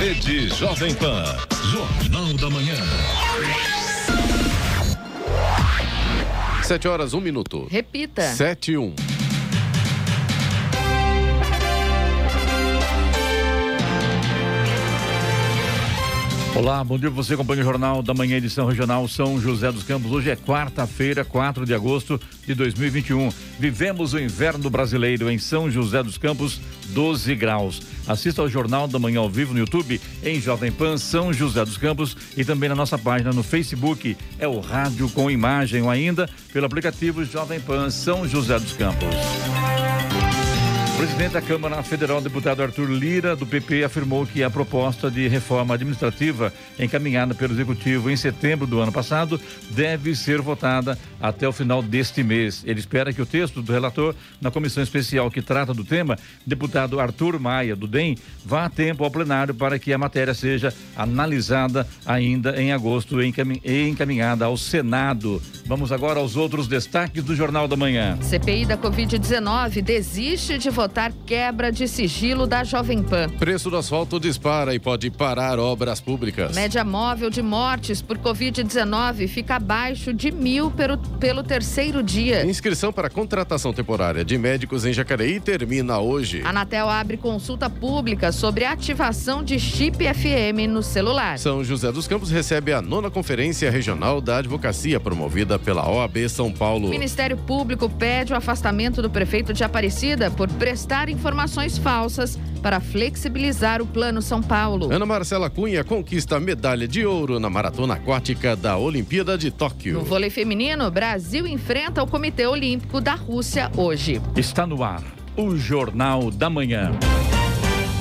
Rede Jovem Pan. Jornal da Manhã. Sete horas, um minuto. Repita. Sete e um. Olá, bom dia você, acompanha o Jornal da Manhã, edição regional São José dos Campos. Hoje é quarta-feira, 4 de agosto de 2021. Vivemos o inverno brasileiro em São José dos Campos, 12 graus. Assista ao Jornal da Manhã ao vivo no YouTube, em Jovem Pan São José dos Campos e também na nossa página no Facebook. É o Rádio com Imagem ou ainda pelo aplicativo Jovem Pan São José dos Campos. Presidente da Câmara Federal, deputado Arthur Lira, do PP, afirmou que a proposta de reforma administrativa encaminhada pelo Executivo em setembro do ano passado deve ser votada até o final deste mês. Ele espera que o texto do relator na comissão especial que trata do tema, deputado Arthur Maia, do DEM, vá a tempo ao plenário para que a matéria seja analisada ainda em agosto e encaminhada ao Senado. Vamos agora aos outros destaques do Jornal da Manhã. CPI da Covid-19 desiste de votar votar quebra de sigilo da Jovem Pan. Preço do asfalto dispara e pode parar obras públicas. Média móvel de mortes por Covid-19 fica abaixo de mil pelo, pelo terceiro dia. Inscrição para contratação temporária de médicos em Jacareí termina hoje. A Anatel abre consulta pública sobre ativação de chip FM no celular. São José dos Campos recebe a nona Conferência Regional da Advocacia promovida pela OAB São Paulo. O Ministério Público pede o afastamento do prefeito de Aparecida por pressão prestar informações falsas para flexibilizar o Plano São Paulo. Ana Marcela Cunha conquista medalha de ouro na maratona aquática da Olimpíada de Tóquio. No vôlei feminino, Brasil enfrenta o Comitê Olímpico da Rússia hoje. Está no ar o Jornal da Manhã.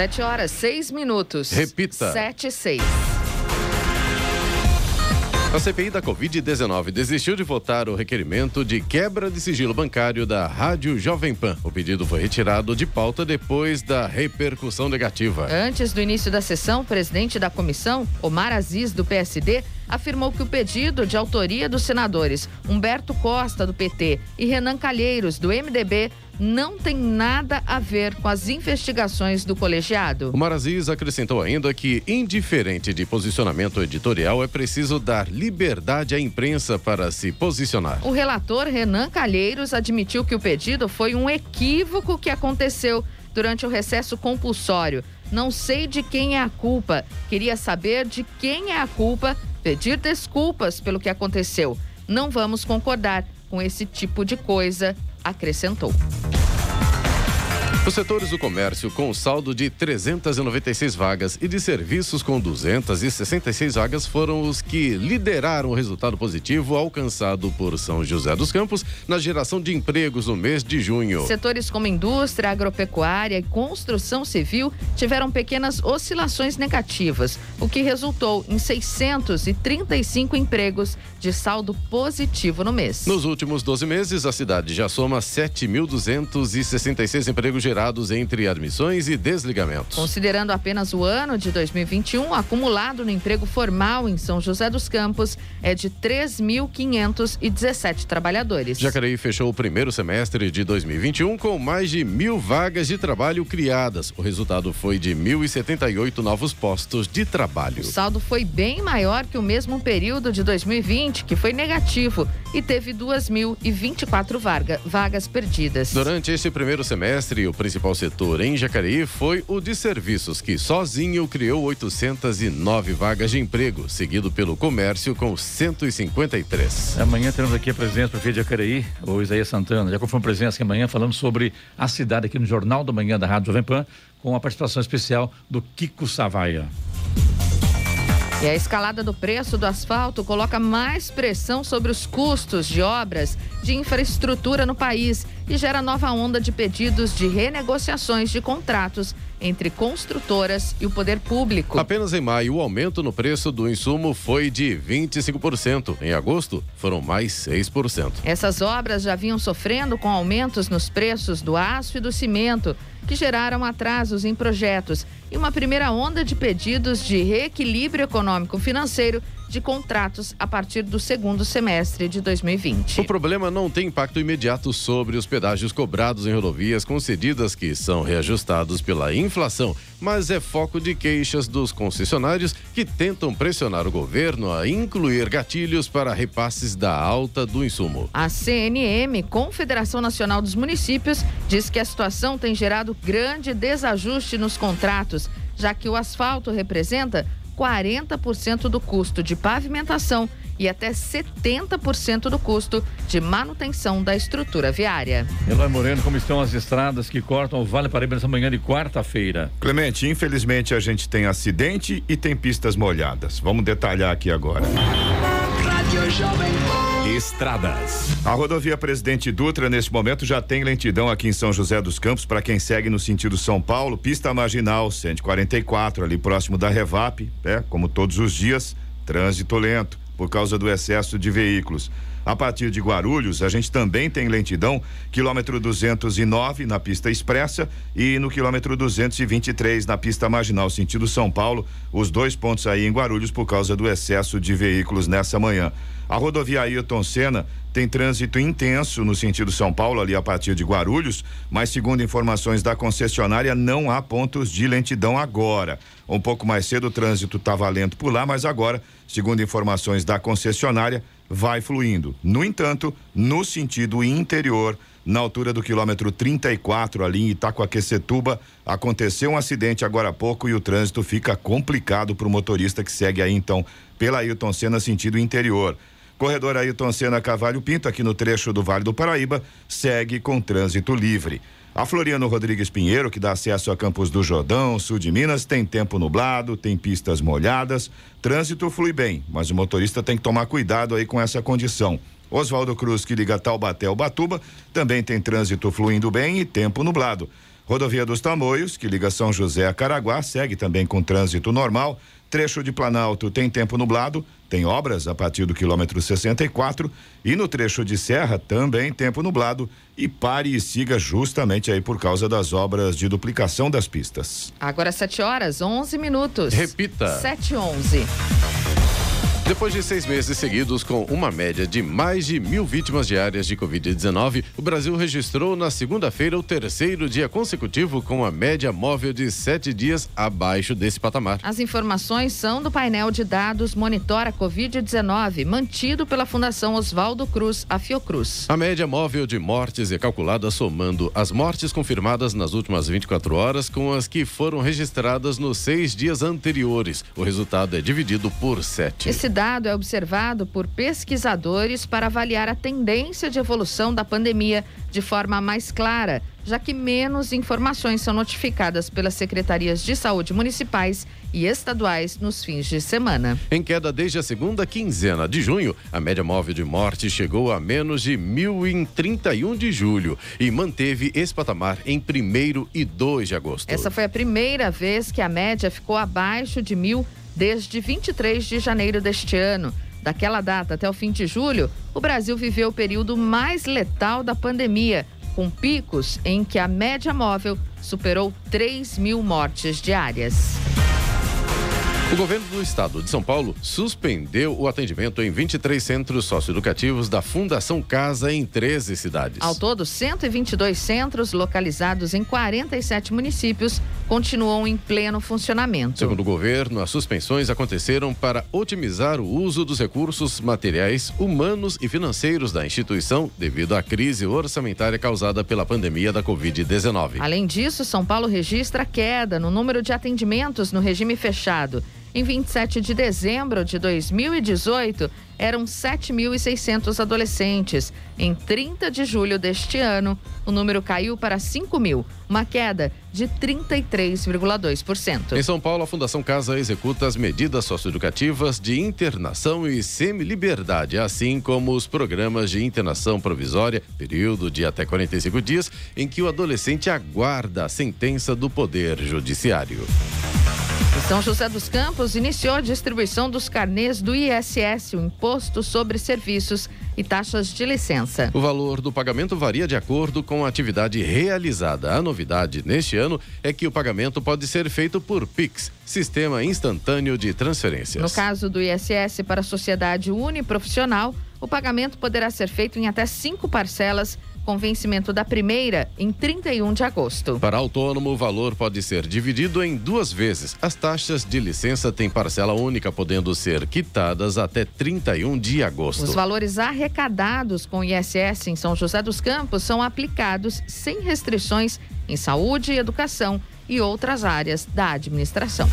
Sete horas, seis minutos. Repita. Sete e seis. A CPI da Covid-19 desistiu de votar o requerimento de quebra de sigilo bancário da Rádio Jovem Pan. O pedido foi retirado de pauta depois da repercussão negativa. Antes do início da sessão, o presidente da comissão, Omar Aziz, do PSD, afirmou que o pedido de autoria dos senadores Humberto Costa, do PT, e Renan Calheiros, do MDB, não tem nada a ver com as investigações do colegiado. O Maraziz acrescentou ainda que, indiferente de posicionamento editorial, é preciso dar liberdade à imprensa para se posicionar. O relator Renan Calheiros admitiu que o pedido foi um equívoco que aconteceu durante o recesso compulsório. Não sei de quem é a culpa. Queria saber de quem é a culpa, pedir desculpas pelo que aconteceu. Não vamos concordar com esse tipo de coisa, acrescentou. Os setores do comércio com saldo de 396 vagas e de serviços com 266 vagas foram os que lideraram o resultado positivo alcançado por São José dos Campos na geração de empregos no mês de junho. Setores como indústria, agropecuária e construção civil tiveram pequenas oscilações negativas, o que resultou em 635 empregos de saldo positivo no mês. Nos últimos 12 meses, a cidade já soma 7.266 empregos gerados entre admissões e desligamentos. Considerando apenas o ano de 2021, acumulado no emprego formal em São José dos Campos é de 3.517 trabalhadores. Jacareí fechou o primeiro semestre de 2021 com mais de mil vagas de trabalho criadas. O resultado foi de 1.078 novos postos de trabalho. O saldo foi bem maior que o mesmo período de 2020, que foi negativo, e teve 2.024 vaga, vagas perdidas. Durante este primeiro semestre, o principal setor em Jacareí foi o de serviços, que sozinho criou 809 vagas de emprego, seguido pelo comércio com 153. Amanhã teremos aqui a presença do prefeito de Jacareí, o Isaías Santana. Já confirmou presença aqui amanhã, falando sobre a cidade aqui no Jornal da Manhã da Rádio Jovem Pan, com a participação especial do Kiko Savaia. E a escalada do preço do asfalto coloca mais pressão sobre os custos de obras de infraestrutura no país e gera nova onda de pedidos de renegociações de contratos entre construtoras e o poder público. Apenas em maio, o aumento no preço do insumo foi de 25%. Em agosto, foram mais 6%. Essas obras já vinham sofrendo com aumentos nos preços do aço e do cimento, que geraram atrasos em projetos e uma primeira onda de pedidos de reequilíbrio econômico-financeiro de contratos a partir do segundo semestre de 2020. O problema não tem impacto imediato sobre os pedágios cobrados em rodovias concedidas que são reajustados pela inflação, mas é foco de queixas dos concessionários que tentam pressionar o governo a incluir gatilhos para repasses da alta do insumo. A CNM, Confederação Nacional dos Municípios, diz que a situação tem gerado grande desajuste nos contratos, já que o asfalto representa 40% do custo de pavimentação e até 70% do custo de manutenção da estrutura viária. Eloy Moreno, como estão as estradas que cortam o Vale Paraíba nessa manhã de quarta-feira? Clemente, infelizmente a gente tem acidente e tem pistas molhadas. Vamos detalhar aqui agora. Rádio Jovem Estradas. A rodovia Presidente Dutra, neste momento, já tem lentidão aqui em São José dos Campos para quem segue no sentido São Paulo, pista marginal 144, ali próximo da Revap, é, como todos os dias, trânsito lento por causa do excesso de veículos. A partir de Guarulhos, a gente também tem lentidão, quilômetro 209 na pista expressa e no quilômetro 223 na pista marginal, sentido São Paulo, os dois pontos aí em Guarulhos por causa do excesso de veículos nessa manhã. A rodovia Ailton Senna tem trânsito intenso no sentido São Paulo, ali a partir de Guarulhos, mas segundo informações da concessionária, não há pontos de lentidão agora. Um pouco mais cedo o trânsito estava lento por lá, mas agora, segundo informações da concessionária, vai fluindo. No entanto, no sentido interior, na altura do quilômetro 34, ali em Itacoaquecetuba, aconteceu um acidente agora há pouco e o trânsito fica complicado para o motorista que segue aí então pela Ailton Senna sentido interior. Corredor Ailton Senna Cavalho Pinto, aqui no trecho do Vale do Paraíba, segue com trânsito livre. A Floriano Rodrigues Pinheiro, que dá acesso a Campos do Jordão, sul de Minas, tem tempo nublado, tem pistas molhadas, trânsito flui bem, mas o motorista tem que tomar cuidado aí com essa condição. Oswaldo Cruz, que liga Taubaté ao Batuba, também tem trânsito fluindo bem e tempo nublado. Rodovia dos Tamoios, que liga São José a Caraguá, segue também com trânsito normal. Trecho de Planalto tem tempo nublado, tem obras a partir do quilômetro 64 e no trecho de Serra também tempo nublado e pare e siga justamente aí por causa das obras de duplicação das pistas. Agora 7 horas 11 minutos. Repita. 7 11. Depois de seis meses seguidos com uma média de mais de mil vítimas diárias de Covid-19, o Brasil registrou na segunda-feira o terceiro dia consecutivo com a média móvel de sete dias abaixo desse patamar. As informações são do painel de dados Monitora Covid-19, mantido pela Fundação Oswaldo Cruz, a Fiocruz. A média móvel de mortes é calculada somando as mortes confirmadas nas últimas 24 horas com as que foram registradas nos seis dias anteriores. O resultado é dividido por sete. Esse dado é observado por pesquisadores para avaliar a tendência de evolução da pandemia de forma mais clara, já que menos informações são notificadas pelas secretarias de saúde municipais e estaduais nos fins de semana. Em queda desde a segunda quinzena de junho, a média móvel de morte chegou a menos de mil em 31 de julho e manteve esse patamar em 1 e 2 de agosto. Essa foi a primeira vez que a média ficou abaixo de mil desde 23 de janeiro deste ano. Daquela data até o fim de julho, o Brasil viveu o período mais letal da pandemia, com picos em que a média móvel superou 3 mil mortes diárias. O governo do estado de São Paulo suspendeu o atendimento em 23 centros socioeducativos da Fundação Casa em 13 cidades. Ao todo, 122 centros localizados em 47 municípios continuam em pleno funcionamento. Segundo o governo, as suspensões aconteceram para otimizar o uso dos recursos materiais, humanos e financeiros da instituição devido à crise orçamentária causada pela pandemia da Covid-19. Além disso, São Paulo registra queda no número de atendimentos no regime fechado Em 27 de dezembro de 2018, eram 7.600 adolescentes. Em 30 de julho deste ano, o número caiu para 5 mil, uma queda de 33,2%. Em São Paulo, a Fundação Casa executa as medidas socioeducativas de internação e semi-liberdade, assim como os programas de internação provisória, período de até 45 dias, em que o adolescente aguarda a sentença do Poder Judiciário. São José dos Campos iniciou a distribuição dos carnês do ISS, o Imposto sobre Serviços e Taxas de Licença. O valor do pagamento varia de acordo com a atividade realizada. A novidade neste ano é que o pagamento pode ser feito por PIX, Sistema Instantâneo de Transferências. No caso do ISS para a sociedade uniprofissional, o pagamento poderá ser feito em até cinco parcelas com vencimento da primeira em 31 de agosto. Para autônomo, o valor pode ser dividido em duas vezes. As taxas de licença têm parcela única, podendo ser quitadas até 31 de agosto. Os valores arrecadados com o ISS em São José dos Campos são aplicados sem restrições em saúde, educação e outras áreas da administração.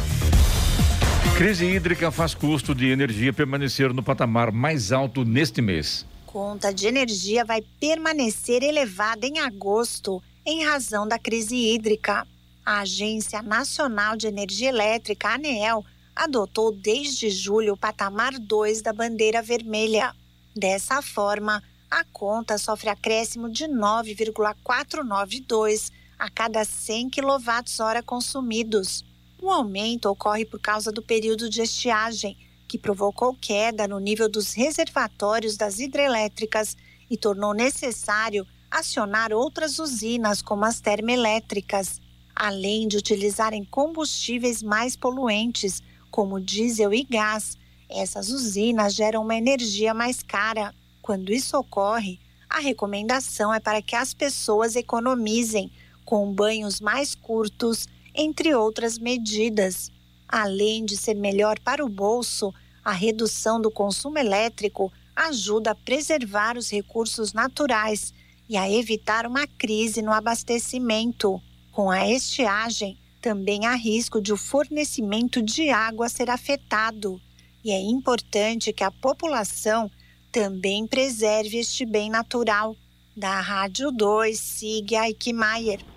Crise hídrica faz custo de energia permanecer no patamar mais alto neste mês conta de energia vai permanecer elevada em agosto em razão da crise hídrica. A Agência Nacional de Energia Elétrica, ANEEL, adotou desde julho o patamar 2 da bandeira vermelha. Dessa forma, a conta sofre acréscimo de 9,492 a cada 100 kWh consumidos. O aumento ocorre por causa do período de estiagem, que provocou queda no nível dos reservatórios das hidrelétricas e tornou necessário acionar outras usinas, como as termoelétricas, além de utilizarem combustíveis mais poluentes, como diesel e gás. Essas usinas geram uma energia mais cara. Quando isso ocorre, a recomendação é para que as pessoas economizem com banhos mais curtos, entre outras medidas. Além de ser melhor para o bolso, a redução do consumo elétrico ajuda a preservar os recursos naturais e a evitar uma crise no abastecimento. Com a estiagem, também há risco de o fornecimento de água ser afetado. E é importante que a população também preserve este bem natural. Da Rádio 2, siga Aikmaier.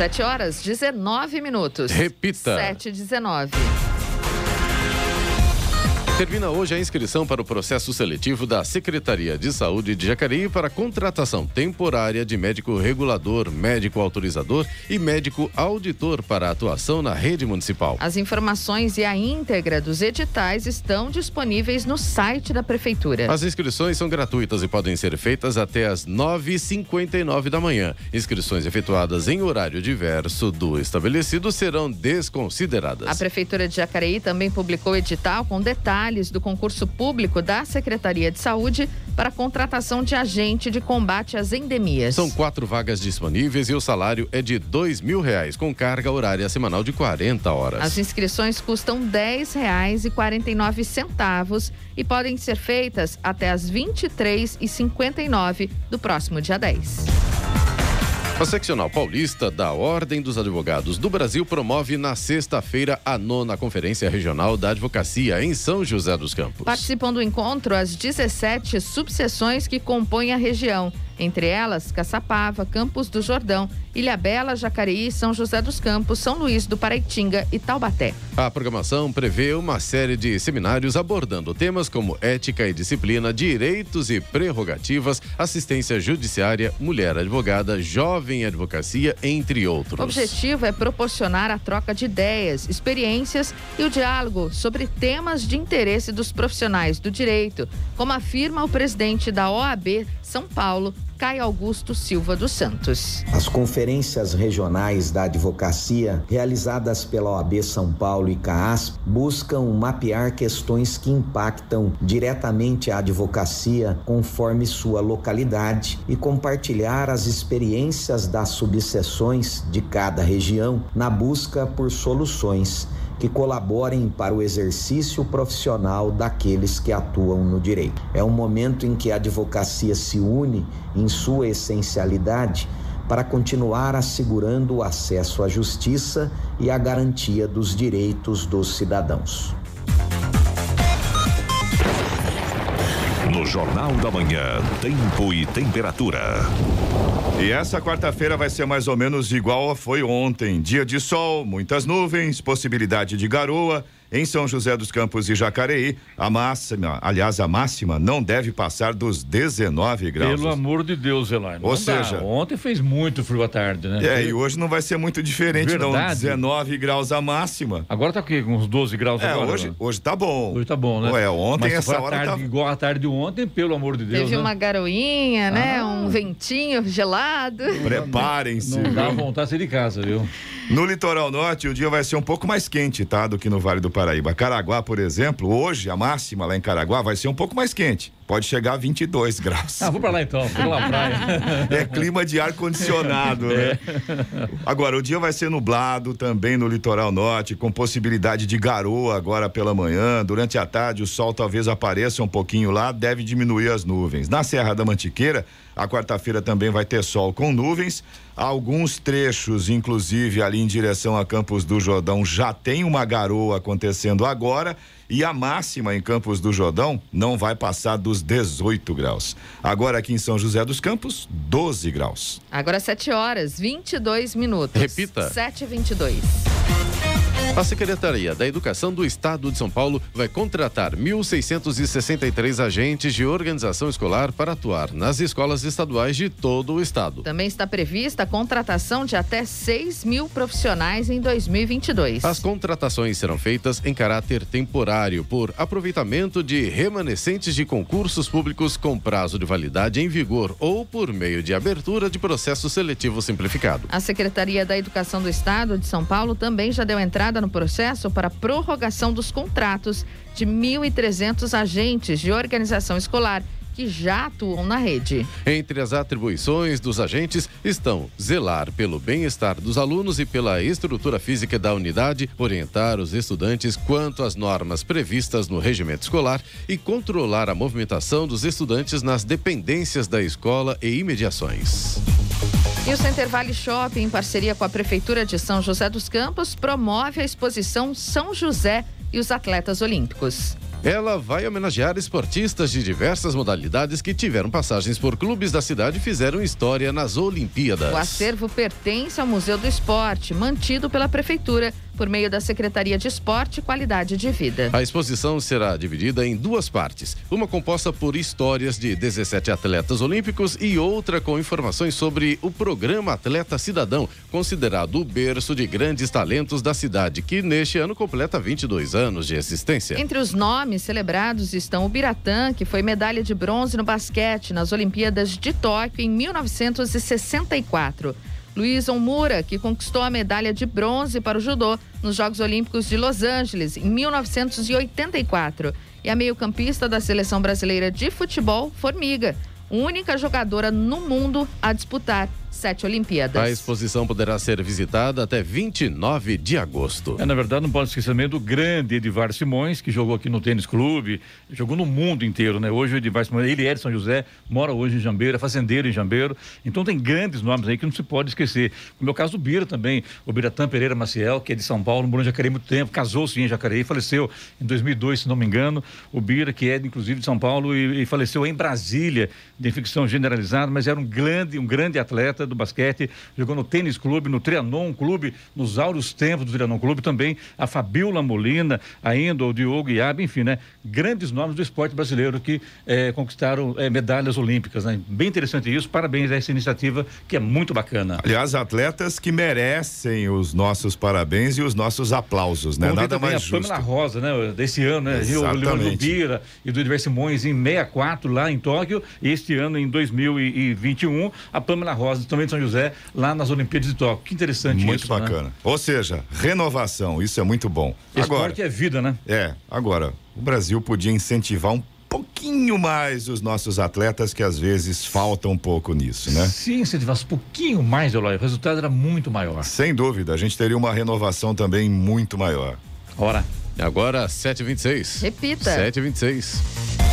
7 horas 19 minutos. Repita. 7 19. Termina hoje a inscrição para o processo seletivo da Secretaria de Saúde de Jacareí para contratação temporária de médico regulador, médico autorizador e médico auditor para atuação na rede municipal. As informações e a íntegra dos editais estão disponíveis no site da Prefeitura. As inscrições são gratuitas e podem ser feitas até às 9h59 da manhã. Inscrições efetuadas em horário diverso do estabelecido serão desconsideradas. A Prefeitura de Jacareí também publicou edital com detalhes do concurso público da Secretaria de Saúde para contratação de agente de combate às endemias. São quatro vagas disponíveis e o salário é de dois mil reais, com carga horária semanal de 40 horas. As inscrições custam dez reais e quarenta e nove centavos e podem ser feitas até as vinte e três e cinquenta e nove do próximo dia 10. A seccional paulista da Ordem dos Advogados do Brasil promove na sexta-feira a nona Conferência Regional da Advocacia em São José dos Campos. Participam do encontro as 17 subseções que compõem a região. Entre elas, Caçapava, Campos do Jordão, Ilhabela, Jacareí, São José dos Campos, São Luís do Paraitinga e Taubaté. A programação prevê uma série de seminários abordando temas como ética e disciplina, direitos e prerrogativas, assistência judiciária, mulher advogada, jovem advocacia, entre outros. O objetivo é proporcionar a troca de ideias, experiências e o diálogo sobre temas de interesse dos profissionais do direito, como afirma o presidente da OAB São Paulo, Caio Augusto Silva dos Santos. As conferências regionais da advocacia, realizadas pela OAB São Paulo e CAASP, buscam mapear questões que impactam diretamente a advocacia conforme sua localidade e compartilhar as experiências das subseções de cada região na busca por soluções que colaborem para o exercício profissional daqueles que atuam no direito. É um momento em que a advocacia se une em sua essencialidade para continuar assegurando o acesso à justiça e a garantia dos direitos dos cidadãos. No Jornal da Manhã, Tempo e Temperatura. E essa quarta-feira vai ser mais ou menos igual foi ontem. Dia de sol, muitas nuvens, possibilidade de garoa em São José dos Campos e Jacareí, a máxima, aliás, a máxima não deve passar dos 19 graus. Pelo amor de Deus, Elaine. Ou seja, dá. ontem fez muito frio à tarde, né? É, e hoje não vai ser muito diferente, Verdade. não. 19 graus a máxima. Agora tá com uns 12 graus é, agora? Hoje, hoje tá bom. Hoje tá bom, né? Ué, ontem Mas essa hora tarde, tava... igual a tarde de ontem, pelo amor de Deus. Teve né? uma garoinha, né? Ah. Um ventinho gelado. Preparem-se. Não, não dá vontade de sair de casa, viu? No litoral norte, o dia vai ser um pouco mais quente, tá? Do que no Vale do Paraíba. Caraguá por exemplo, hoje a máxima lá em Caraguá vai ser um pouco mais quente. Pode chegar a 22 graus. Ah, vou para lá então, vou lá praia. É clima de ar condicionado, né? É. Agora, o dia vai ser nublado também no litoral norte, com possibilidade de garoa agora pela manhã. Durante a tarde, o sol talvez apareça um pouquinho lá, deve diminuir as nuvens. Na Serra da Mantiqueira, a quarta-feira também vai ter sol com nuvens. Alguns trechos, inclusive ali em direção a Campos do Jordão, já tem uma garoa acontecendo agora e a máxima em Campos do Jordão não vai passar dos 18 graus. Agora aqui em São José dos Campos, 12 graus. Agora 7 horas, 22 minutos. Repita. 7 e 22. A Secretaria da Educação do Estado de São Paulo vai contratar 1.663 agentes de organização escolar para atuar nas escolas estaduais de todo o estado. Também está prevista a contratação de até 6 mil profissionais em 2022. As contratações serão feitas em caráter temporário por aproveitamento de remanescentes de concursos públicos com prazo de validade em vigor ou por meio de abertura de processo seletivo simplificado. A Secretaria da Educação do Estado de São Paulo também já deu entrada no processo para prorrogação dos contratos de 1.300 agentes de organização escolar que já atuam na rede. Entre as atribuições dos agentes estão zelar pelo bem-estar dos alunos e pela estrutura física da unidade, orientar os estudantes quanto às normas previstas no regimento escolar e controlar a movimentação dos estudantes nas dependências da escola e imediações. E o Center Valley Shopping, em parceria com a Prefeitura de São José dos Campos, promove a exposição São José e os Atletas Olímpicos. Ela vai homenagear esportistas de diversas modalidades que tiveram passagens por clubes da cidade e fizeram história nas Olimpíadas. O acervo pertence ao Museu do Esporte, mantido pela Prefeitura por meio da Secretaria de Esporte e Qualidade de Vida. A exposição será dividida em duas partes: uma composta por histórias de 17 atletas olímpicos e outra com informações sobre o programa Atleta Cidadão, considerado o berço de grandes talentos da cidade, que neste ano completa 22 anos de existência. Entre os nomes celebrados estão o Biratã, que foi medalha de bronze no basquete nas Olimpíadas de Tóquio em 1964. Luiz Onmura, que conquistou a medalha de bronze para o judô nos Jogos Olímpicos de Los Angeles em 1984. E a meio-campista da seleção brasileira de futebol, Formiga, única jogadora no mundo a disputar sete Olimpíadas. A exposição poderá ser visitada até 29 de agosto. É, na verdade, não pode esquecer também do grande Edivar Simões, que jogou aqui no Tênis Clube, jogou no mundo inteiro, né? Hoje o Edivar Simões, ele é de São José, mora hoje em Jambeiro, é fazendeiro em Jambeiro. Então tem grandes nomes aí que não se pode esquecer. No meu caso, o Bira também, o Biratã Pereira Maciel, que é de São Paulo, morou em Jacareí muito tempo, casou-se em Jacareí, faleceu em 2002, se não me engano. O Bira, que é inclusive de São Paulo e, e faleceu em Brasília, de infecção generalizada, mas era um grande, um grande atleta atleta do basquete, jogou no Tênis Clube, no Trianon Clube, nos áureos tempos do Trianon Clube também, a Fabiola Molina, ainda o Diogo Iab, enfim, né? Grandes nomes do esporte brasileiro que eh, conquistaram eh, medalhas olímpicas, né? Bem interessante isso, parabéns a essa iniciativa que é muito bacana. Aliás, atletas que merecem os nossos parabéns e os nossos aplausos, né? Como Nada mais a justo. Pamela Rosa, né? Desse ano, né? Exatamente. O Leandro Bira e do Edver Simões em 64 lá em Tóquio. E este ano, em 2021, a Pamela Rosa, também de São José, lá nas Olimpíadas de Tóquio. Que interessante Muito isso. né? bacana. Ou seja, renovação, isso é muito bom. Agora, Esporte é vida, né? é, agora, o Brasil podia incentivar um pouquinho mais os nossos atletas que às vezes faltam um pouco nisso, né? Se incentivasse um pouquinho mais, Eloy, o resultado era muito maior. Sem dúvida, a gente teria uma renovação também muito maior. Ora, Agora, 7h26. Repita. 7h26.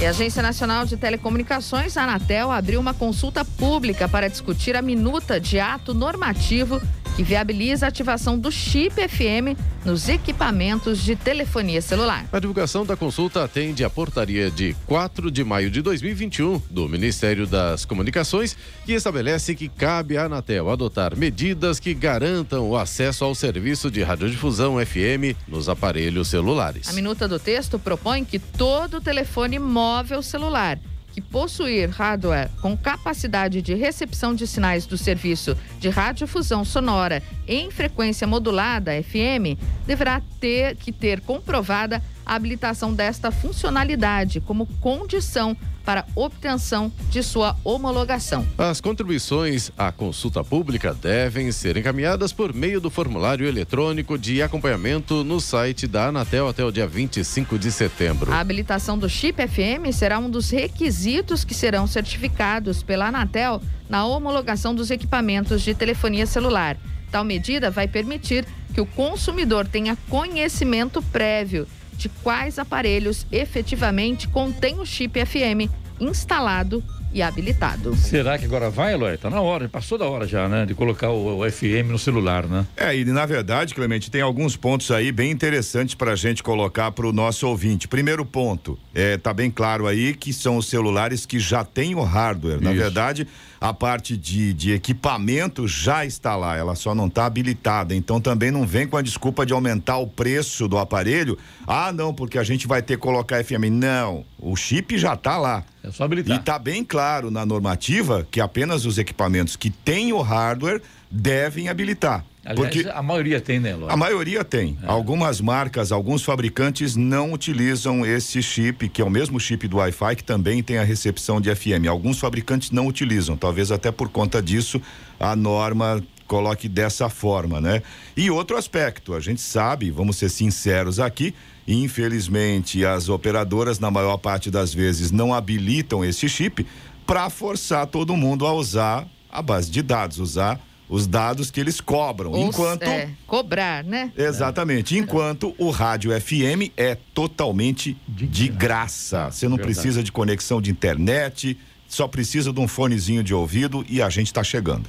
E a Agência Nacional de Telecomunicações, a Anatel, abriu uma consulta pública para discutir a minuta de ato normativo que viabiliza a ativação do chip FM nos equipamentos de telefonia celular. A divulgação da consulta atende à portaria de 4 de maio de 2021 do Ministério das Comunicações, que estabelece que cabe à Anatel adotar medidas que garantam o acesso ao serviço de radiodifusão FM nos aparelhos celulares. A minuta do texto propõe que todo telefone móvel celular que possuir hardware com capacidade de recepção de sinais do serviço de radiodifusão sonora em frequência modulada FM deverá ter que ter comprovada a habilitação desta funcionalidade como condição para obtenção de sua homologação. As contribuições à consulta pública devem ser encaminhadas por meio do formulário eletrônico de acompanhamento no site da Anatel até o dia 25 de setembro. A habilitação do chip FM será um dos requisitos que serão certificados pela Anatel na homologação dos equipamentos de telefonia celular. Tal medida vai permitir que o consumidor tenha conhecimento prévio de quais aparelhos efetivamente contêm o chip FM instalado e habilitado. será que agora vai, Eloy? Tá na hora, passou da hora já, né? De colocar o, o FM no celular, né? É, e na verdade, Clemente, tem alguns pontos aí bem interessantes para a gente colocar para o nosso ouvinte. Primeiro ponto, é, tá bem claro aí que são os celulares que já têm o hardware. Na Isso. verdade, a parte de, de equipamento já está lá, ela só não está habilitada. Então também não vem com a desculpa de aumentar o preço do aparelho. Ah, não, porque a gente vai ter que colocar FM. Não, o chip já está lá. É só habilitar. E está bem claro na normativa que apenas os equipamentos que têm o hardware devem habilitar. Aliás, porque a maioria tem, né, Eloy? a maioria tem. Algumas marcas, alguns fabricantes não utilizam esse chip, que é o mesmo chip do Wi-Fi, que também tem a recepção de FM. Alguns fabricantes não utilizam, talvez até por conta disso a norma coloque dessa forma, né? E outro aspecto, a gente sabe, vamos ser sinceros aqui, infelizmente as operadoras na maior parte das vezes não habilitam esse chip para forçar todo mundo a usar a base de dados, usar os dados que eles cobram, Ou, enquanto é, cobrar, né? Exatamente. Enquanto o rádio FM é totalmente de, graça. Você não Verdade. precisa de conexão de internet, só precisa de um fonezinho de ouvido e a gente está chegando.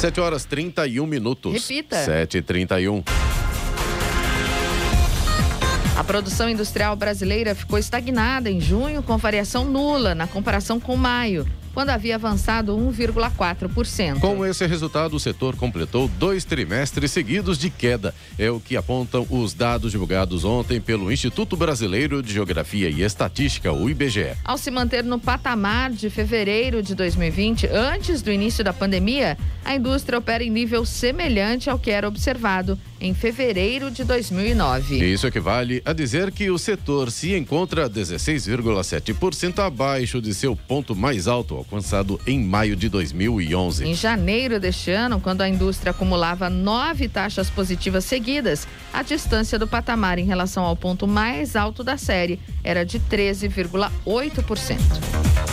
7 horas 31 minutos. Repita. 7 e 31 A produção industrial brasileira ficou estagnada em junho, com variação nula na comparação com maio, quando havia avançado 1,4%. Com esse resultado, o setor completou dois trimestres seguidos de queda. É o que apontam os dados divulgados ontem pelo Instituto Brasileiro de Geografia e Estatística, o IBGE. Ao se manter no patamar de fevereiro de 2020, antes do início da pandemia, a indústria opera em nível semelhante ao que era observado em fevereiro de 2009. Isso equivale a dizer que o setor se encontra 16,7% abaixo de seu ponto mais alto alcançado em maio de 2011. Em janeiro deste ano, quando a indústria acumulava nove taxas positivas seguidas, a distância do patamar em relação ao ponto mais alto da série era de 13,8%.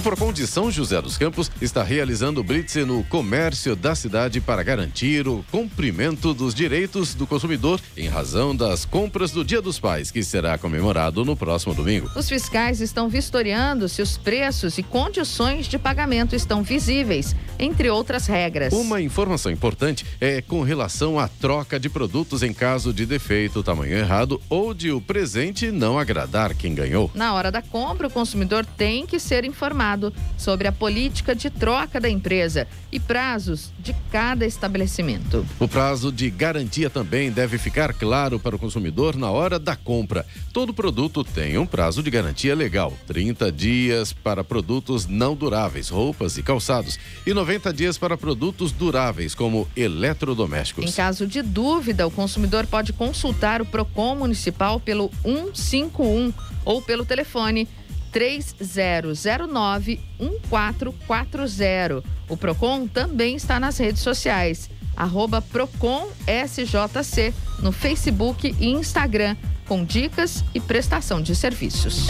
O Procon de São José dos Campos está realizando blitz no comércio da cidade para garantir o cumprimento dos direitos do consumidor em razão das compras do Dia dos Pais, que será comemorado no próximo domingo. Os fiscais estão vistoriando se os preços e condições de pagamento estão visíveis, entre outras regras. Uma informação importante é com relação à troca de produtos em caso de defeito, tamanho errado ou de o presente não agradar quem ganhou. Na hora da compra, o consumidor tem que ser informado informado sobre a política de troca da empresa e prazos de cada estabelecimento. O prazo de garantia também deve ficar claro para o consumidor na hora da compra. Todo produto tem um prazo de garantia legal: 30 dias para produtos não duráveis, roupas e calçados, e 90 dias para produtos duráveis, como eletrodomésticos. Em caso de dúvida, o consumidor pode consultar o PROCON municipal pelo 151 ou pelo telefone 3009 1440. O Procon também está nas redes sociais. Arroba Procon SJC no Facebook e Instagram, com dicas e prestação de serviços.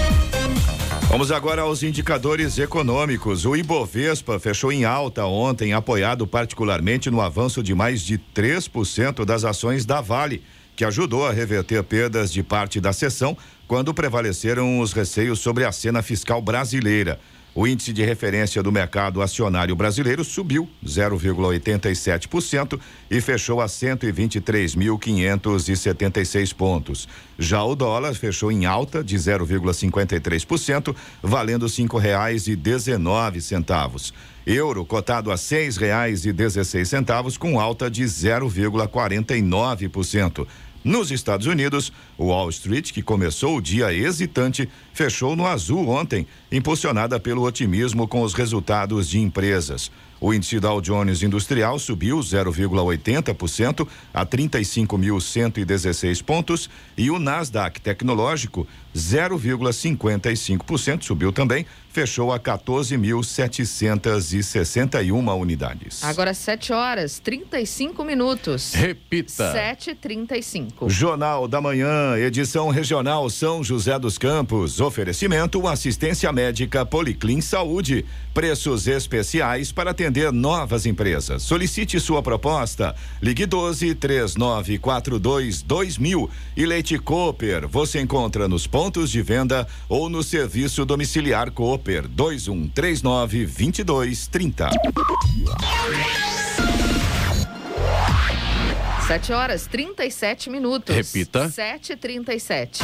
Vamos agora aos indicadores econômicos. O Ibovespa fechou em alta ontem, apoiado particularmente no avanço de mais de 3% das ações da Vale, que ajudou a reverter perdas de parte da sessão quando prevaleceram os receios sobre a cena fiscal brasileira. O índice de referência do mercado acionário brasileiro subiu 0,87% e fechou a 123.576 pontos. Já o dólar fechou em alta de 0,53%, valendo dezenove centavos. Euro cotado a seis reais e dezesseis centavos com alta de 0,49%. Nos Estados Unidos, o Wall Street, que começou o dia hesitante, fechou no azul ontem, impulsionada pelo otimismo com os resultados de empresas. O índice Dow Jones Industrial subiu 0,80% a 35.116 pontos e o Nasdaq Tecnológico 0,55% subiu também, fechou a 14.761 unidades. Agora 7 horas 35 minutos. Repita. 7:35. Jornal da Manhã, edição regional São José dos Campos. Oferecimento assistência médica Policlin Saúde. Preços especiais para atender novas empresas. Solicite sua proposta. Ligue 12 3942 2000 e Leite Cooper. Você encontra nos pontos de venda ou no serviço domiciliar Cooper 2139 2230. 7 horas 37 minutos. Repita. 7h37.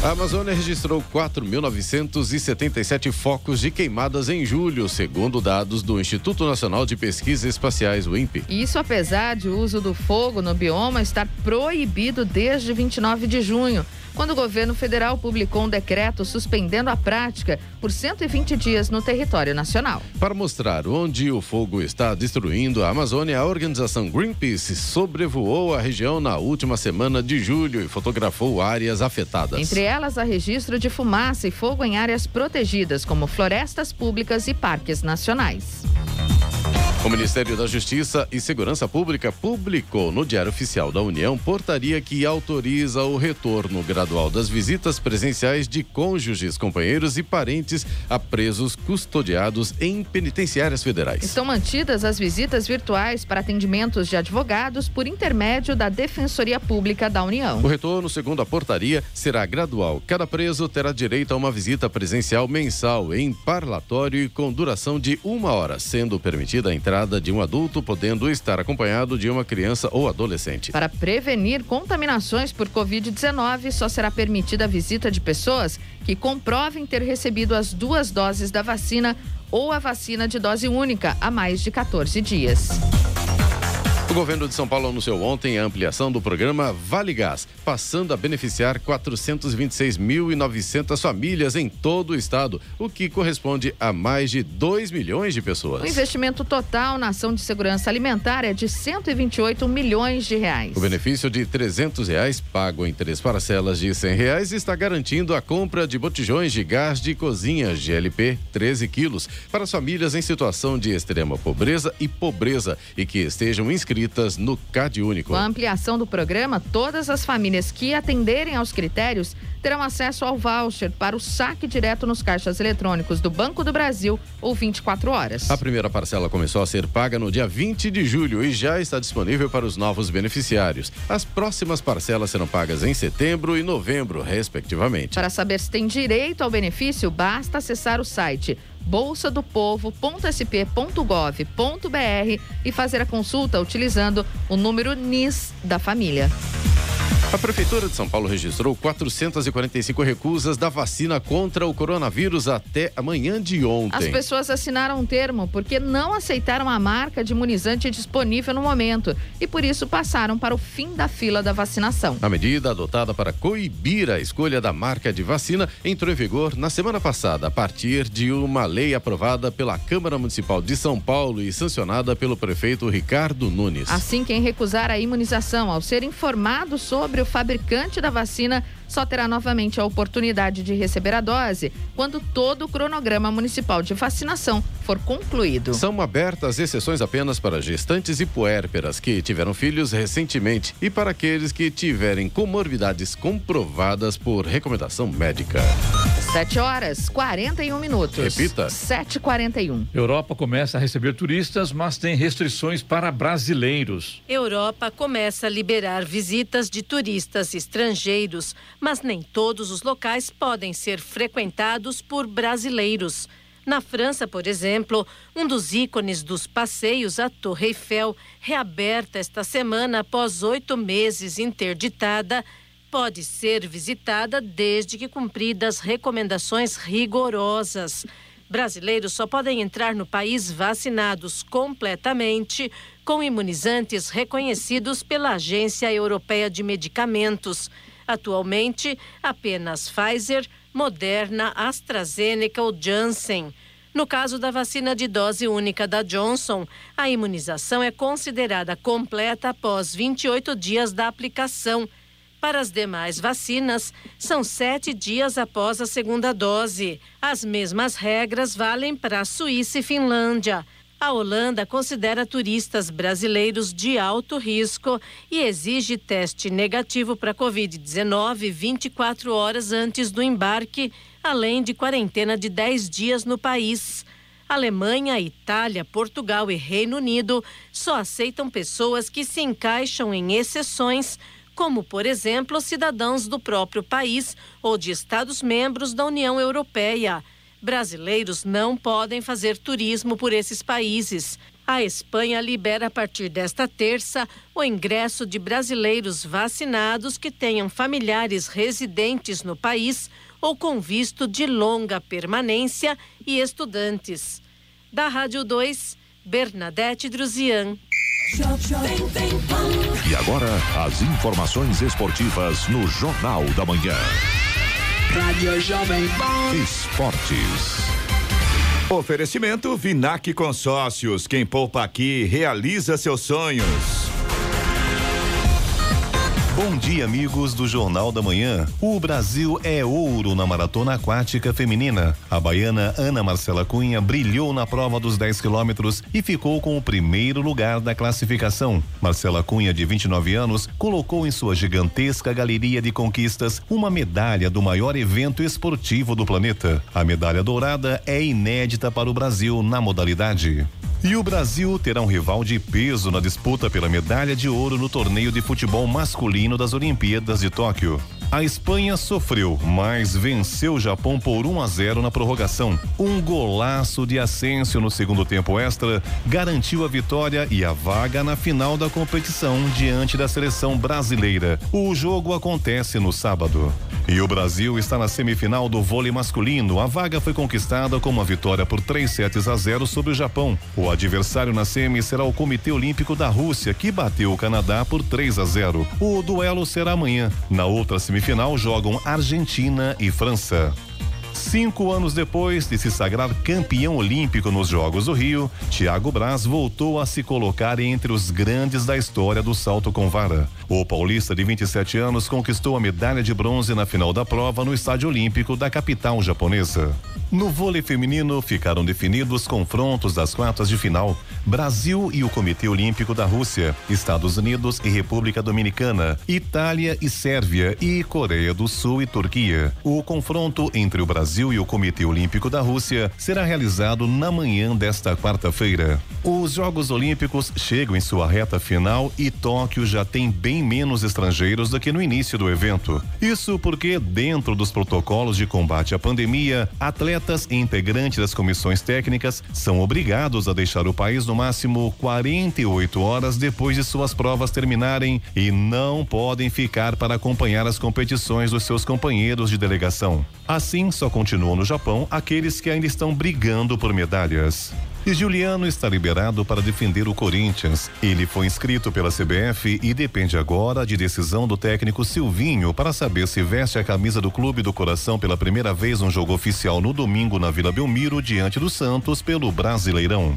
A Amazônia registrou 4.977 focos de queimadas em julho, segundo dados do Instituto Nacional de Pesquisas Espaciais, o INPE. Isso apesar de o uso do fogo no bioma estar proibido desde 29 de junho quando o governo federal publicou um decreto suspendendo a prática por 120 dias no território nacional. Para mostrar onde o fogo está destruindo a Amazônia, a organização Greenpeace sobrevoou a região na última semana de julho e fotografou áreas afetadas. Entre elas, há registro de fumaça e fogo em áreas protegidas, como florestas públicas e parques nacionais. O Ministério da Justiça e Segurança Pública publicou no Diário Oficial da União portaria que autoriza o retorno gradual das visitas presenciais de cônjuges, companheiros e parentes a presos custodiados em penitenciárias federais. Estão mantidas as visitas virtuais para atendimentos de advogados por intermédio da Defensoria Pública da União. O retorno, segundo a portaria, será gradual. Cada preso terá direito a uma visita presencial mensal em parlatório e com duração de uma hora, sendo permitida a entrada de um adulto, podendo estar acompanhado de uma criança ou adolescente. Para prevenir contaminações por Covid-19, só será permitida a visita de pessoas que comprovem ter recebido as duas doses da vacina ou a vacina de dose única há mais de 14 dias. O governo de São Paulo anunciou ontem a ampliação do programa Vale Gás, passando a beneficiar 426.900 famílias em todo o estado, o que corresponde a mais de 2 milhões de pessoas. O investimento total na ação de segurança alimentar é de 128 milhões de reais. O benefício de 300 reais, pago em três parcelas de 100 reais, está garantindo a compra de botijões de gás de cozinha GLP 13 quilos para as famílias em situação de extrema pobreza e pobreza e que estejam inscritas inscritas no CAD Único. Com a ampliação do programa, todas as famílias que atenderem aos critérios terão acesso ao voucher para o saque direto nos caixas eletrônicos do Banco do Brasil ou 24 horas. A primeira parcela começou a ser paga no dia 20 de julho e já está disponível para os novos beneficiários. As próximas parcelas serão pagas em setembro e novembro, respectivamente. Para saber se tem direito ao benefício, basta acessar o site bolsadopovo.sp.gov.br e fazer a consulta utilizando o número NIS da família. A Prefeitura de São Paulo registrou 445 recusas da vacina contra o coronavírus até amanhã de ontem. As pessoas assinaram um termo porque não aceitaram a marca de imunizante disponível no momento e por isso passaram para o fim da fila da vacinação. A medida adotada para coibir a escolha da marca de vacina entrou em vigor na semana passada, a partir de uma lei aprovada pela Câmara Municipal de São Paulo e sancionada pelo prefeito Ricardo Nunes. Assim, quem recusar a imunização ao ser informado sobre sobre o fabricante da vacina só terá novamente a oportunidade de receber a dose quando todo o cronograma municipal de vacinação for concluído. São abertas exceções apenas para gestantes e puérperas que tiveram filhos recentemente e para aqueles que tiverem comorbidades comprovadas por recomendação médica. 7 horas 41 minutos. Repita. 7h41. Europa começa a receber turistas, mas tem restrições para brasileiros. Europa começa a liberar visitas de turistas estrangeiros mas nem todos os locais podem ser frequentados por brasileiros. Na França, por exemplo, um dos ícones dos passeios, a Torre Eiffel, reaberta esta semana após oito meses interditada, pode ser visitada desde que cumpridas recomendações rigorosas. Brasileiros só podem entrar no país vacinados completamente com imunizantes reconhecidos pela Agência Europeia de Medicamentos. Atualmente, apenas Pfizer, Moderna, AstraZeneca ou Janssen. No caso da vacina de dose única da Johnson, a imunização é considerada completa após 28 dias da aplicação. Para as demais vacinas, são sete dias após a segunda dose. As mesmas regras valem para a Suíça e Finlândia. A Holanda considera turistas brasileiros de alto risco e exige teste negativo para Covid-19 24 horas antes do embarque, além de quarentena de 10 dias no país. Alemanha, Itália, Portugal e Reino Unido só aceitam pessoas que se encaixam em exceções, como, por exemplo, cidadãos do próprio país ou de Estados-membros da União Europeia. Brasileiros não podem fazer turismo por esses países. A Espanha libera a partir desta terça o ingresso de brasileiros vacinados que tenham familiares residentes no país ou com visto de longa permanência e estudantes. Da Rádio 2, Bernadette Druzian. E agora, as informações esportivas no Jornal da Manhã. Rádio Jovem Pan. Esportes. Oferecimento Vinac Consórcios. Quem poupa aqui realiza seus sonhos. Bom dia, amigos do Jornal da Manhã. O Brasil é ouro na maratona aquática feminina. A baiana Ana Marcela Cunha brilhou na prova dos 10 quilômetros e ficou com o primeiro lugar da classificação. Marcela Cunha, de 29 anos, colocou em sua gigantesca galeria de conquistas uma medalha do maior evento esportivo do planeta. A medalha dourada é inédita para o Brasil na modalidade. E o Brasil terá um rival de peso na disputa pela medalha de ouro no torneio de futebol masculino das Olimpíadas de Tóquio. A Espanha sofreu, mas venceu o Japão por 1 a 0 na prorrogação. Um golaço de Asensio no segundo tempo extra garantiu a vitória e a vaga na final da competição diante da seleção brasileira. O jogo acontece no sábado. E o Brasil está na semifinal do vôlei masculino. A vaga foi conquistada com uma vitória por 3 sets a 0 sobre o Japão. O adversário na semi será o Comitê Olímpico da Rússia, que bateu o Canadá por 3 a 0. O duelo será amanhã. Na outra semifinal jogam Argentina e França. Cinco anos depois de se sagrar campeão olímpico nos Jogos do Rio, Thiago Braz voltou a se colocar entre os grandes da história do salto com vara. O paulista de 27 anos conquistou a medalha de bronze na final da prova no Estádio Olímpico da capital japonesa. No vôlei feminino ficaram definidos confrontos das quartas de final: Brasil e o Comitê Olímpico da Rússia, Estados Unidos e República Dominicana, Itália e Sérvia e Coreia do Sul e Turquia. O confronto entre o Brasil e o Comitê Olímpico da Rússia será realizado na manhã desta quarta-feira. Os Jogos Olímpicos chegam em sua reta final e Tóquio já tem bem menos estrangeiros do que no início do evento. Isso porque, dentro dos protocolos de combate à pandemia, atletas e integrantes das comissões técnicas são obrigados a deixar o país no máximo 48 horas depois de suas provas terminarem e não podem ficar para acompanhar as competições dos seus companheiros de delegação. Assim, só continuam no Japão aqueles que ainda estão brigando por medalhas. E Juliano está liberado para defender o Corinthians. Ele foi inscrito pela CBF e depende agora de decisão do técnico Silvinho para saber se veste a camisa do Clube do Coração pela primeira vez no jogo oficial no domingo na Vila Belmiro diante do Santos pelo Brasileirão.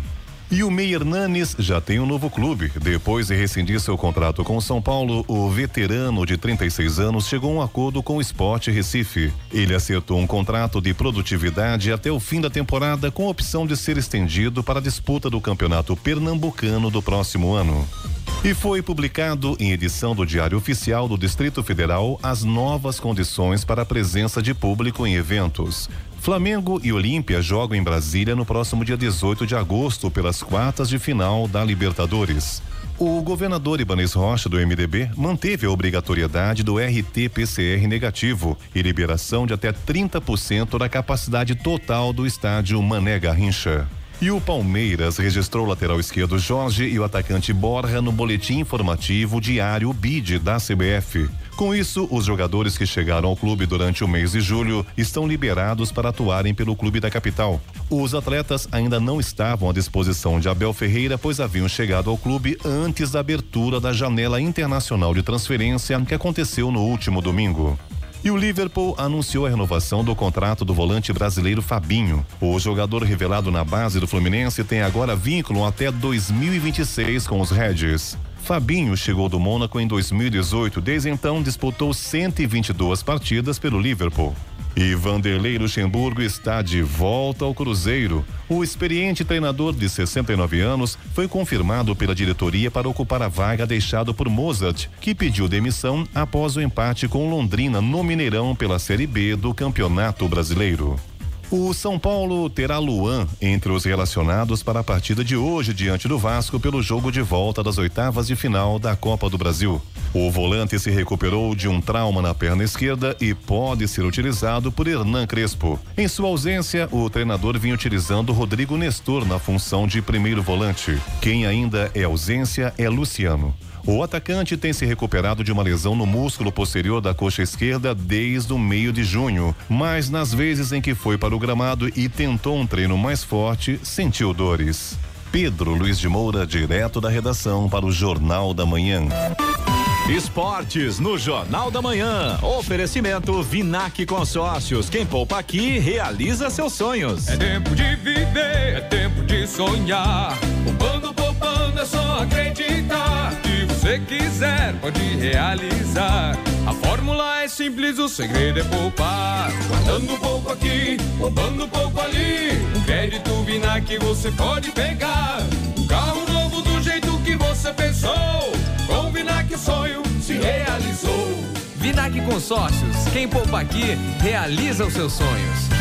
E o Mei Hernanes já tem um novo clube. Depois de rescindir seu contrato com o São Paulo, o veterano de 36 anos chegou a um acordo com o Sport Recife. Ele acertou um contrato de produtividade até o fim da temporada, com opção de ser estendido para a disputa do Campeonato Pernambucano do próximo ano. E foi publicado em edição do Diário Oficial do Distrito Federal as novas condições para a presença de público em eventos. Flamengo e Olímpia jogam em Brasília no próximo dia 18 de agosto pelas quartas de final da Libertadores. O governador Ibanez Rocha, do MDB, manteve a obrigatoriedade do RT-PCR negativo e liberação de até 30% da capacidade total do estádio Mané Garrincha. E o Palmeiras registrou o lateral esquerdo Jorge e o atacante Borja no boletim informativo diário BID da CBF. Com isso, os jogadores que chegaram ao clube durante o mês de julho estão liberados para atuarem pelo clube da capital. Os atletas ainda não estavam à disposição de Abel Ferreira, pois haviam chegado ao clube antes da abertura da janela internacional de transferência que aconteceu no último domingo. E o Liverpool anunciou a renovação do contrato do volante brasileiro Fabinho. O jogador revelado na base do Fluminense tem agora vínculo até 2026 com os Reds. Fabinho chegou do Mônaco em 2018, desde então disputou 122 partidas pelo Liverpool. E Vanderlei Luxemburgo está de volta ao Cruzeiro. O experiente treinador de 69 anos foi confirmado pela diretoria para ocupar a vaga deixada por Mozart, que pediu demissão após o empate com Londrina no Mineirão pela Série B do Campeonato Brasileiro. O São Paulo terá Luan entre os relacionados para a partida de hoje diante do Vasco pelo jogo de volta das oitavas de final da Copa do Brasil. O volante se recuperou de um trauma na perna esquerda e pode ser utilizado por Hernan Crespo. Em sua ausência, o treinador vinha utilizando Rodrigo Nestor na função de primeiro volante. Quem ainda é ausência é Luciano. O atacante tem se recuperado de uma lesão no músculo posterior da coxa esquerda desde o meio de junho, mas nas vezes em que foi para o gramado e tentou um treino mais forte, sentiu dores. Pedro Luiz de Moura, direto da redação para o Jornal da Manhã. Esportes no Jornal da Manhã. Oferecimento Vinac Consórcios. Quem poupa aqui realiza seus sonhos. É tempo de viver, é tempo de sonhar. Poupando, poupando, é só acreditar. Você quiser, pode realizar. A fórmula é simples, o segredo é poupar. Guardando pouco aqui, poupando pouco ali. Um crédito Vinac você pode pegar. Um carro novo do jeito que você pensou. Com Vinac o sonho se realizou. Vinac Consórcios, quem poupa aqui, realiza os seus sonhos.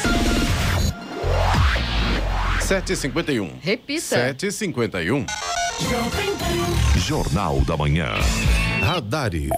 7h51. Repita. 7h51. Jornal da Manhã. Radares.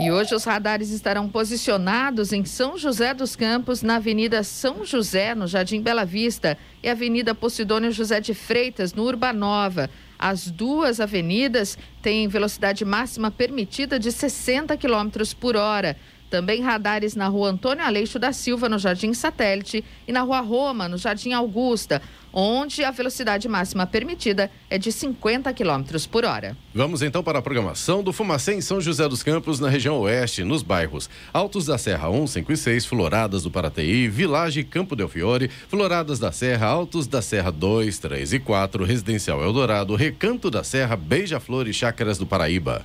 E hoje os radares estarão posicionados em São José dos Campos, na Avenida São José, no Jardim Bela Vista, e Avenida Posidônio José de Freitas, no Urbanova. As duas avenidas têm velocidade máxima permitida de 60 km por hora. Também radares na rua Antônio Aleixo da Silva, no Jardim Satélite, e na rua Roma, no Jardim Augusta, onde a velocidade máxima permitida é de 50 km por hora. Vamos então para a programação do Fumacê em São José dos Campos, na região oeste, nos bairros Altos da Serra 1, 5 e 6, Floradas do Parateí, Village Campo Del Fiore, Floradas da Serra, Altos da Serra 2, 3 e 4, Residencial Eldorado, Recanto da Serra, Beija-Flor e Chácaras do Paraíba.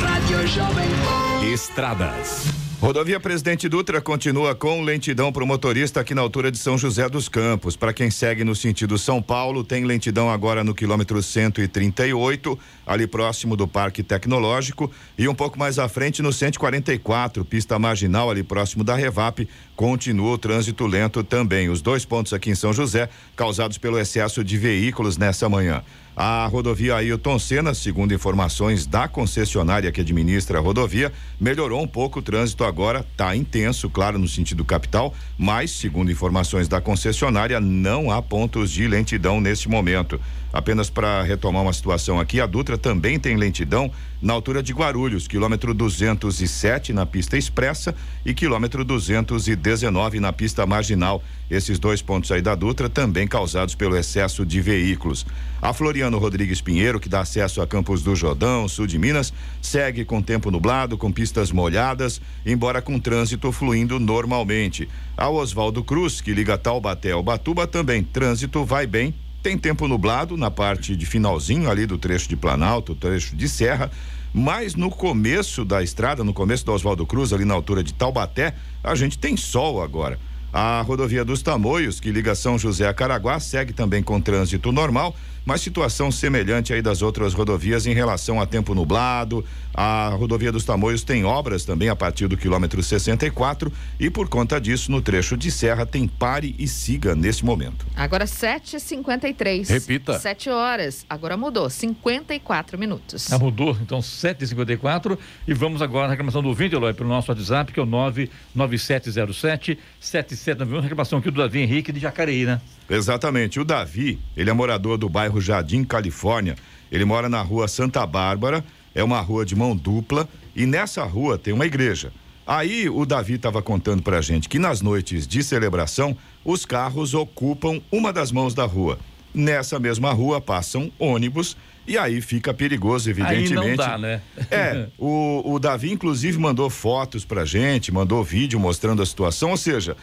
Rádio Jovem Pan. Estradas. Rodovia Presidente Dutra continua com lentidão para o motorista aqui na altura de São José dos Campos. Para quem segue no sentido São Paulo, tem lentidão agora no quilômetro 138, ali próximo do Parque Tecnológico, e um pouco mais à frente no 144, pista marginal ali próximo da Revap, continua o trânsito lento também. Os dois pontos aqui em São José, causados pelo excesso de veículos nessa manhã. A rodovia Ailton Senna, segundo informações da concessionária que administra a rodovia, melhorou um pouco o trânsito agora, está intenso, claro, no sentido capital, mas, segundo informações da concessionária, não há pontos de lentidão nesse momento. Apenas para retomar uma situação aqui, a Dutra também tem lentidão na altura de Guarulhos, quilômetro 207 na pista expressa e quilômetro 219 na pista marginal. Esses dois pontos aí da Dutra também causados pelo excesso de veículos. A Floriano Rodrigues Pinheiro, que dá acesso a Campos do Jordão, sul de Minas, segue com tempo nublado, com pistas molhadas, embora com trânsito fluindo normalmente. A Oswaldo Cruz, que liga Taubaté ao Batuba, também trânsito vai bem tem tempo nublado na parte de finalzinho ali do trecho de Planalto, trecho de Serra, mas no começo da estrada, no começo do Oswaldo Cruz, ali na altura de Taubaté, a gente tem sol agora. A rodovia dos Tamoios, que liga São José a Caraguá, segue também com trânsito normal, mas situação semelhante aí das outras rodovias em relação a tempo nublado. A rodovia dos Tamoios tem obras também a partir do quilômetro 64 e por conta disso, no trecho de serra tem pare e siga nesse momento. Agora 7h53. Repita. 7 horas. Agora mudou. 54 minutos. Ah, mudou, então 7h54 e vamos agora à reclamação do ouvinte, Eloy, pelo nosso WhatsApp, que é o 99707 7791, reclamação aqui do Davi Henrique de Jacareí, né? Exatamente. O Davi, ele é morador do bairro Jardim, Califórnia. Ele mora na rua Santa Bárbara, é uma rua de mão dupla, e nessa rua tem uma igreja. Aí o Davi estava contando pra gente que nas noites de celebração, os carros ocupam uma das mãos da rua. Nessa mesma rua passam ônibus e aí fica perigoso, evidentemente. Aí não dá, né? É, o, o Davi inclusive mandou fotos pra gente, mandou vídeo mostrando a situação, ou seja,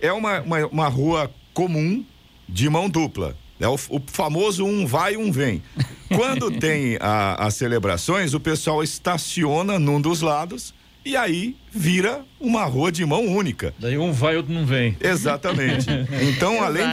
é uma, uma, uma rua comum de mão dupla. É o, o famoso um vai, um vem. Quando tem a- as celebrações, o pessoal estaciona num dos lados e aí vira uma rua de mão única. Daí um vai, outro não vem. Exatamente. Então, além.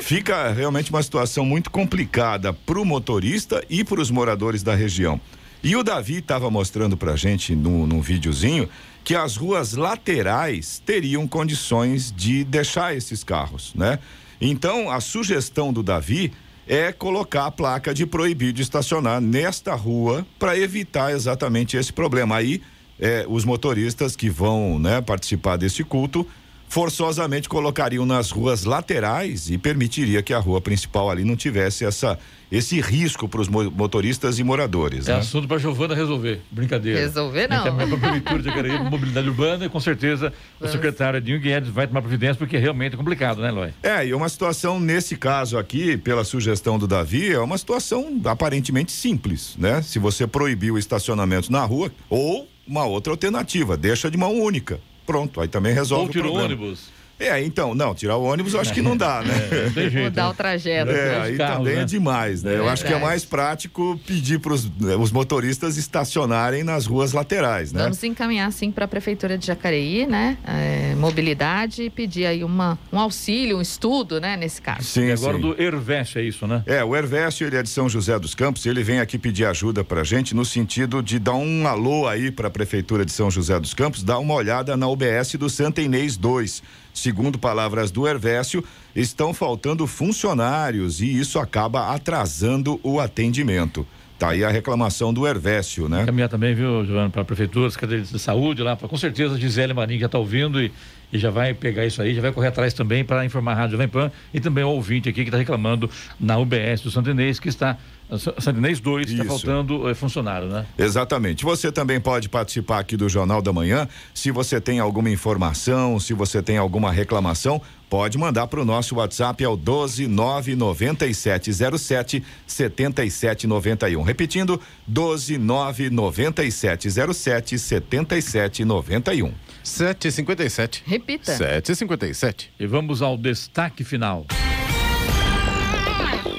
Fica realmente uma situação muito complicada para o motorista e para os moradores da região. E o Davi estava mostrando para gente num, num videozinho que as ruas laterais teriam condições de deixar esses carros, né? Então, a sugestão do Davi é colocar a placa de proibir de estacionar nesta rua para evitar exatamente esse problema. Aí, eh, os motoristas que vão né, participar desse culto forçosamente colocariam nas ruas laterais e permitiria que a rua principal ali não tivesse essa esse risco para os motoristas e moradores. É né? assunto para Giovana resolver. Brincadeira. Resolver, não. É para a Prefeitura de Jacareí, Mobilidade Urbana, e com certeza o secretário Edinho Guedes vai tomar providência, porque realmente é complicado, né, Eloy? É, e uma situação nesse caso aqui, pela sugestão do Davi, é uma situação aparentemente simples, né? Se você proibir o estacionamento na rua, ou uma outra alternativa, deixa de mão única. Pronto, aí também resolve Ou o problema. ônibus. É, então, não, tirar o ônibus eu acho que não dá, né? É, tem jeito, Mudar né? o trajeto. É, aí carros, também né? é demais, né? Eu acho que é mais prático pedir para os motoristas estacionarem nas ruas laterais, né? Vamos encaminhar sim para a prefeitura de Jacareí, né? É, mobilidade e pedir aí uma, um auxílio, um estudo, né? Nesse caso. Sim, E agora sim. do Herveste, é isso, né? É, o Hervécio, ele é de São José dos Campos, ele vem aqui pedir ajuda pra gente no sentido de dar um alô aí pra Prefeitura de São José dos Campos, dar uma olhada na UBS do Santa Inês 2. Segundo palavras do Hervécio, estão faltando funcionários e isso acaba atrasando o atendimento. Tá aí a reclamação do Hervécio, né? Caminhar também, viu, Giovana, para a prefeitura, Secretaria de Saúde lá, pra, com certeza a Gisele Marinho já está ouvindo e, e já vai pegar isso aí, já vai correr atrás também para informar a Rádio Jovem Pan e também o ouvinte aqui que está reclamando na UBS do Santo Inês, que está, Santo Inês 2, está faltando eh, funcionário, né? Exatamente. Você também pode participar aqui do Jornal da Manhã. Se você tem alguma informação, se você tem alguma reclamação, pode mandar para o nosso WhatsApp, é o 1299707 7791. Repetindo, 1299707 7791. 7h57. Repita. 7h57. E vamos ao destaque final.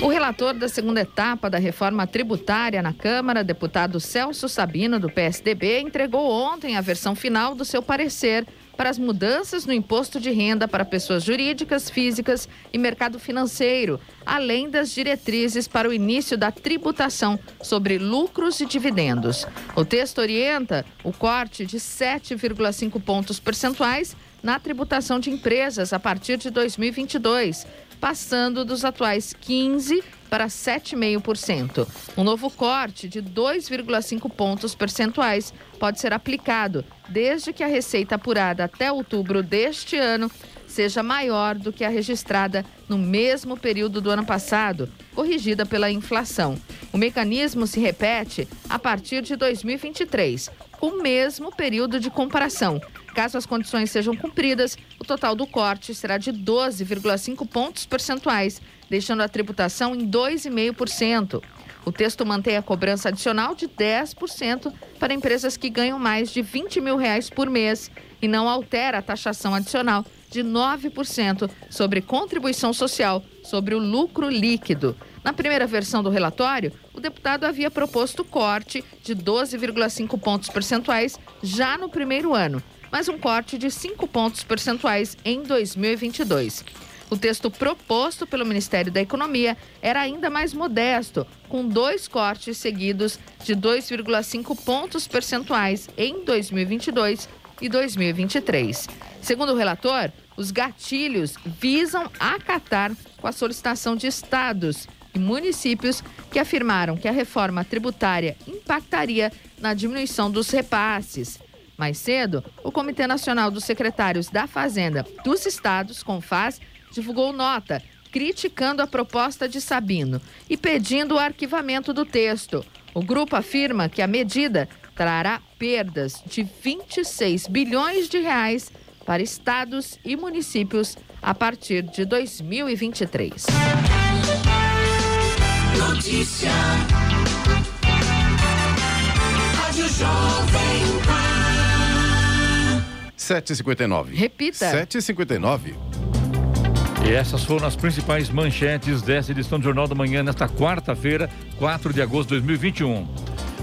O relator da segunda etapa da reforma tributária na Câmara, deputado Celso Sabino, do PSDB, entregou ontem a versão final do seu parecer para as mudanças no imposto de renda para pessoas jurídicas, físicas e mercado financeiro, além das diretrizes para o início da tributação sobre lucros e dividendos. O texto orienta o corte de 7,5 pontos percentuais na tributação de empresas a partir de 2022 passando dos atuais 15% para 7,5%. Um novo corte de 2,5 pontos percentuais pode ser aplicado desde que a receita apurada até outubro deste ano seja maior do que a registrada no mesmo período do ano passado, corrigida pela inflação. O mecanismo se repete a partir de 2023, com o mesmo período de comparação. Caso as condições sejam cumpridas, o total do corte será de 12,5 pontos percentuais, deixando a tributação em 2,5%. O texto mantém a cobrança adicional de 10% para empresas que ganham mais de 20 mil reais por mês e não altera a taxação adicional de 9% sobre contribuição social sobre o lucro líquido. Na primeira versão do relatório, o deputado havia proposto corte de 12,5 pontos percentuais já no primeiro ano, mas um corte de 5 pontos percentuais em 2022. O texto proposto pelo Ministério da Economia era ainda mais modesto, com dois cortes seguidos de 2,5 pontos percentuais em 2022 e 2023. Segundo o relator, os gatilhos visam acatar com a solicitação de estados e municípios que afirmaram que a reforma tributária impactaria na diminuição dos repasses. Mais cedo, o Comitê Nacional dos Secretários da Fazenda dos Estados, CONFAS, divulgou nota criticando a proposta de Sabino e pedindo o arquivamento do texto. O grupo afirma que a medida trará perdas de 26 bilhões de reais para estados e municípios a partir de 2023. Notícia. Rádio Jovem. 7h59. Repita. 7h59. E essas foram as principais manchetes dessa edição do Jornal da Manhã nesta quarta-feira, 4 de agosto de 2021.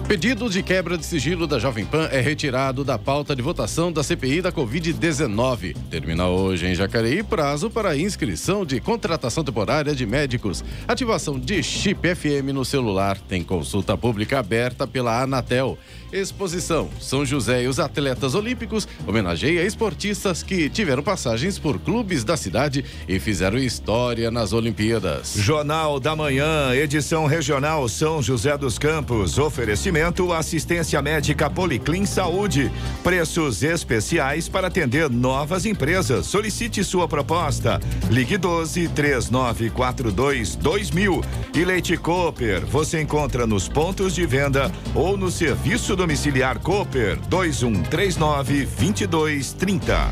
Pedido de quebra de sigilo da Jovem Pan é retirado da pauta de votação da CPI da Covid-19. Termina hoje em Jacareí prazo para inscrição de contratação temporária de médicos. Ativação de chip FM no celular. Tem consulta pública aberta pela Anatel. Exposição São José e os atletas olímpicos homenageia esportistas que tiveram passagens por clubes da cidade e fizeram história nas Olimpíadas. Jornal da Manhã, edição regional São José dos Campos. Oferecimento assistência médica Policlin Saúde. Preços especiais para atender novas empresas. Solicite sua proposta. Ligue 12 3942 2000. E Leite Cooper. Você encontra nos pontos de venda ou no serviço domiciliar Cooper 2139 2230.